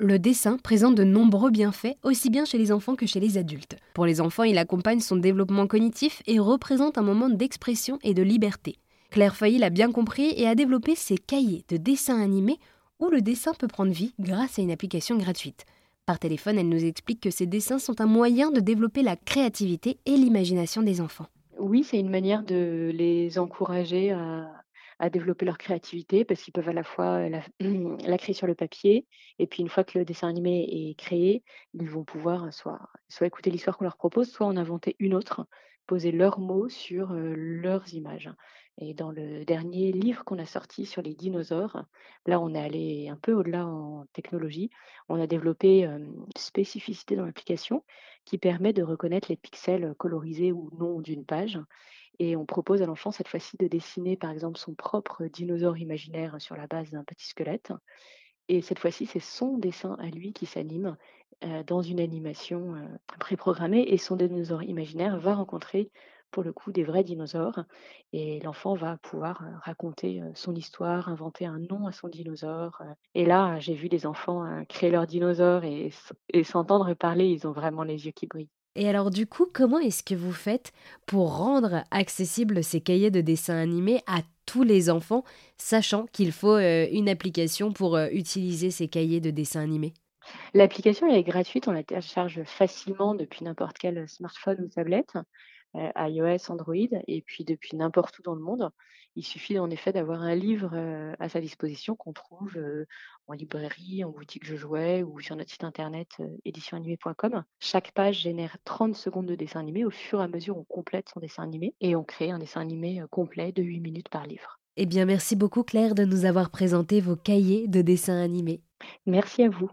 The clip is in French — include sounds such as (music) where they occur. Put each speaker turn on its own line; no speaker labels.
Le dessin présente de nombreux bienfaits, aussi bien chez les enfants que chez les adultes. Pour les enfants, il accompagne son développement cognitif et représente un moment d'expression et de liberté. Claire Feuilly l'a bien compris et a développé ses cahiers de dessins animés où le dessin peut prendre vie grâce à une application gratuite. Par téléphone, elle nous explique que ces dessins sont un moyen de développer la créativité et l'imagination des enfants.
Oui, c'est une manière de les encourager à à développer leur créativité parce qu'ils peuvent à la fois (clears throat) la créer sur le papier et puis une fois que le dessin animé est créé, ils vont pouvoir soit écouter l'histoire qu'on leur propose, soit en inventer une autre, poser leurs mots sur, leurs images. Et dans le dernier livre qu'on a sorti sur les dinosaures, là, on est allé un peu au-delà en technologie. On a développé, une spécificité dans l'application qui permet de reconnaître les pixels, colorisés ou non d'une page. Et on propose à l'enfant cette fois-ci de dessiner par exemple son propre dinosaure imaginaire sur la base d'un petit squelette et cette fois-ci, c'est son dessin à lui qui s'anime, dans une animation, préprogrammée et son dinosaure imaginaire va rencontrer pour le coup des vrais dinosaures et l'enfant va pouvoir, raconter, son histoire, inventer un nom à son dinosaure, et là, j'ai vu des enfants, heu, créer leur dinosaure et s'entendre parler, ils ont vraiment les yeux qui brillent.
Et alors du coup, comment est-ce que vous faites pour rendre accessibles ces cahiers de dessins animés à tous les enfants, sachant qu'il faut euh, une application pour euh, utiliser ces cahiers de dessins animés
L'application, elle est gratuite, on la télécharge facilement depuis n'importe quel smartphone ou tablette. heu, iOS, Android et puis depuis n'importe où dans le monde. Il suffit en effet d'avoir un livre, heu, à sa disposition qu'on trouve, heu, en librairie, en boutique de jouets ou sur notre site internet, heu, éditionsanimée.com. Chaque page génère 30 secondes de dessin animé. Au fur et à mesure, on complète son dessin animé et on crée un dessin animé, complet de 8 minutes par livre.
Eh bien, merci beaucoup Claire de nous avoir présenté vos cahiers de dessins animés.
Merci à vous.